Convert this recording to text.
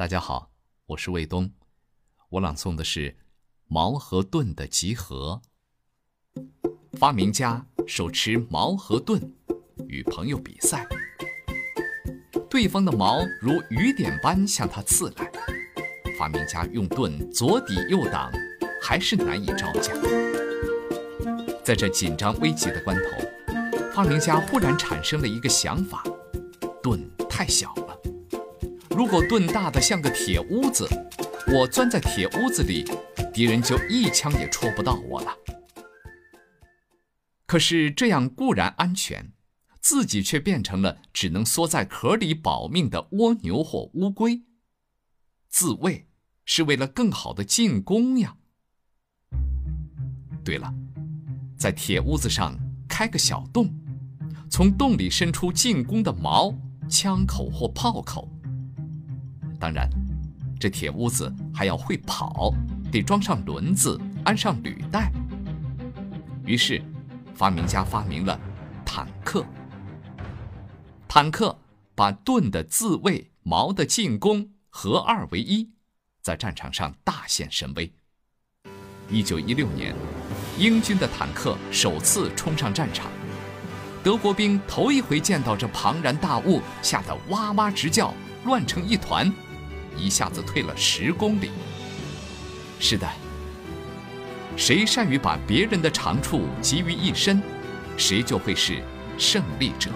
大家好，我是卫东，我朗诵的是矛和盾的集合。发明家手持矛和盾，与朋友比赛，对方的矛如雨点般向他刺来，发明家用盾左抵右挡，还是难以招架。在这紧张危急的关头，发明家忽然产生了一个想法：盾太小。如果盾大的像个铁屋子，我钻在铁屋子里，敌人就一枪也戳不到我了。可是这样固然安全，自己却变成了只能缩在壳里保命的蜗牛或乌龟。自卫是为了更好的进攻呀。对了，在铁屋子上开个小洞，从洞里伸出进攻的矛、枪口或炮口。当然，这铁屋子还要会跑，得装上轮子，安上履带。于是，发明家发明了坦克。坦克把盾的自卫、矛的进攻合二为一，在战场上大显神威。一九一六年，英军的坦克首次冲上战场，德国兵头一回见到这庞然大物，吓得哇哇直叫，乱成一团。一下子退了十公里。是的，谁善于把别人的长处集于一身，谁就会是胜利者。